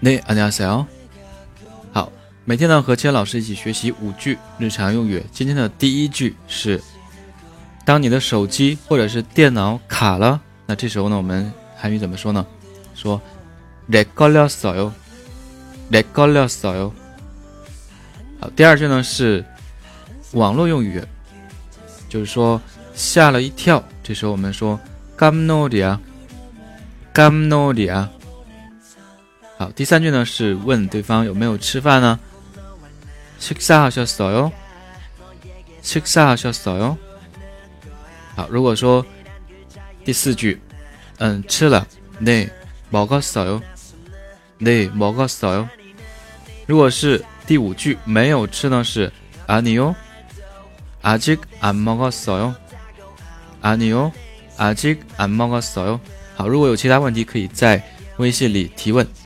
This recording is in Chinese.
네안녕하세요好，每天呢和千老师一起学习五句日常用语。今天的第一句是：当你的手机或者是电脑卡了，那这时候呢，我们韩语怎么说呢？说레걸렸어 요， 레걸렸어 요。 好，第二句呢是网络用语，就是说吓了一跳。这时候我们说깜놀이 야， 깜놀이 야。 好，第三句呢是问对方有没有吃饭呢？식사하셨어 요？ 식사하셨어 요？ 好，如果说第四句，嗯，吃了，네먹었어 요？ 네먹었어 요？ 如果是第五句没有吃呢，是아니 요？ 아직안먹었어 요？ 아니 요？ 아직안먹었어 요？ 好，如果有其他问题，可以在微信里提问。